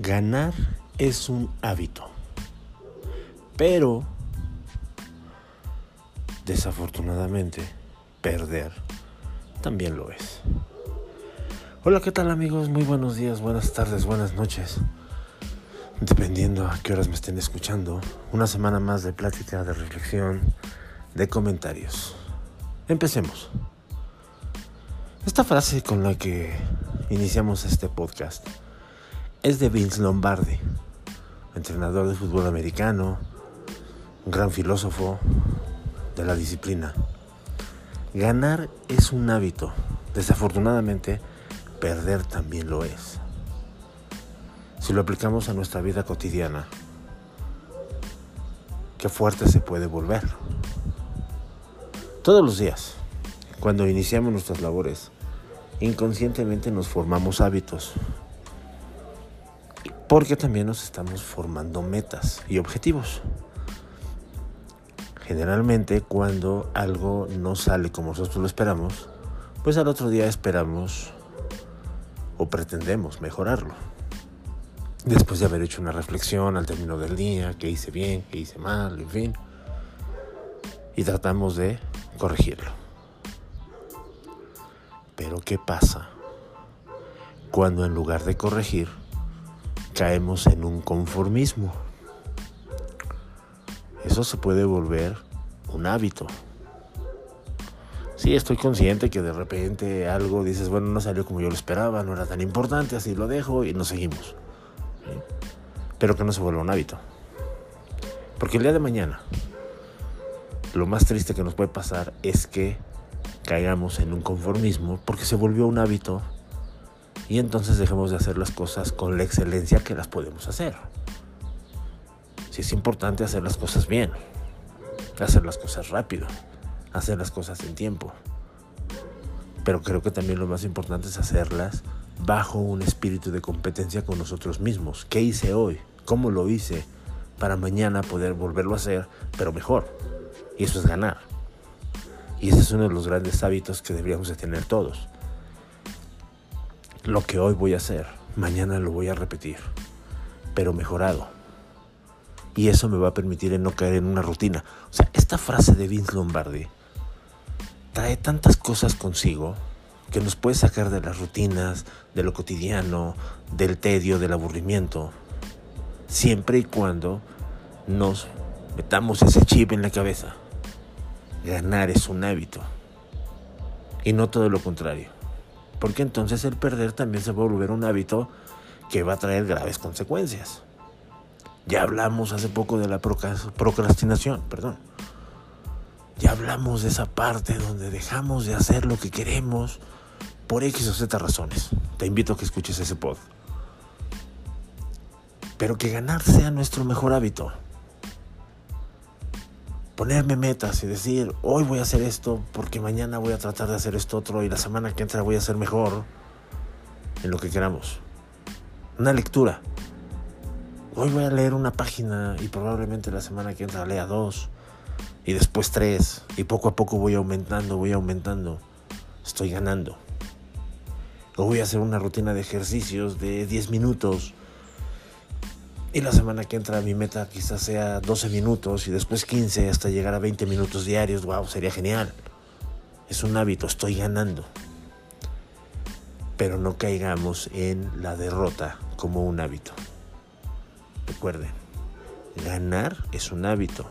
Ganar es un hábito, pero desafortunadamente perder también lo es. Hola, ¿qué tal amigos? Muy buenos días, buenas tardes, buenas noches. Dependiendo a qué horas me estén escuchando, una semana más de plática, de reflexión, de comentarios. Empecemos. Esta frase con la que iniciamos este podcast es de Vince Lombardi, entrenador de fútbol americano, un gran filósofo de la disciplina. Ganar es un hábito, desafortunadamente perder también lo es. Si lo aplicamos a nuestra vida cotidiana, qué fuerte se puede volver. Todos los días, cuando iniciamos nuestras labores, inconscientemente nos formamos hábitos, porque también nos estamos formando metas y objetivos. Generalmente cuando algo no sale como nosotros lo esperamos, pues al otro día esperamos o pretendemos mejorarlo. Después de haber hecho una reflexión al término del día, qué hice bien, qué hice mal, en fin, y tratamos de corregirlo. Pero ¿qué pasa cuando en lugar de corregir, caemos en un conformismo. Eso se puede volver un hábito. Sí, estoy consciente que de repente algo dices, bueno, no salió como yo lo esperaba, no era tan importante, así lo dejo y nos seguimos. Pero que no se vuelva un hábito. Porque el día de mañana, lo más triste que nos puede pasar es que caigamos en un conformismo porque se volvió un hábito y entonces dejemos de hacer las cosas con la excelencia que las podemos hacer. Si es importante hacer las cosas bien, hacer las cosas rápido, hacer las cosas en tiempo. Pero creo que también lo más importante es hacerlas bajo un espíritu de competencia con nosotros mismos. ¿Qué hice hoy? ¿Cómo lo hice? Para mañana poder volverlo a hacer, pero mejor. Y eso es ganar. Y ese es uno de los grandes hábitos que deberíamos de tener todos lo que hoy voy a hacer, mañana lo voy a repetir, pero mejorado. Y eso me va a permitir no caer en una rutina. O sea, esta frase de Vince Lombardi trae tantas cosas consigo que nos puede sacar de las rutinas, de lo cotidiano, del tedio, del aburrimiento, siempre y cuando nos metamos ese chip en la cabeza. Ganar es un hábito y no todo lo contrario porque entonces el perder también se va a volver un hábito que va a traer graves consecuencias. Ya hablamos hace poco de la procrastinación, perdón. Ya hablamos de esa parte donde dejamos de hacer lo que queremos por X o Z razones. Te invito a que escuches ese pod. Pero que ganar sea nuestro mejor hábito ponerme metas y decir, hoy voy a hacer esto porque mañana voy a tratar de hacer esto otro y la semana que entra voy a ser mejor en lo que queramos. Una lectura. Hoy voy a leer una página y probablemente la semana que entra lea dos y después tres y poco a poco voy aumentando, voy aumentando. Estoy ganando. O voy a hacer una rutina de ejercicios de 10 minutos y la semana que entra mi meta quizás sea 12 minutos y después 15 hasta llegar a 20 minutos diarios. Wow, sería genial. Es un hábito, estoy ganando. Pero no caigamos en la derrota como un hábito. Recuerden, ganar es un hábito.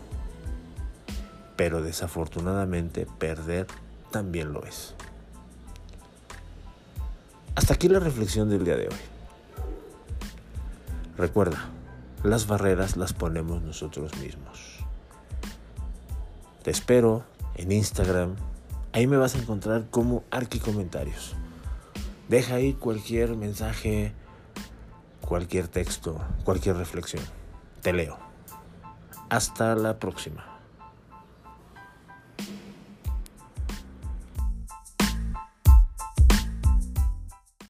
Pero desafortunadamente perder también lo es. Hasta aquí la reflexión del día de hoy. Recuerda, las barreras las ponemos nosotros mismos. Te espero en Instagram. Ahí me vas a encontrar como Arqui Comentarios. Deja ahí cualquier mensaje, cualquier texto, cualquier reflexión. Te leo. Hasta la próxima.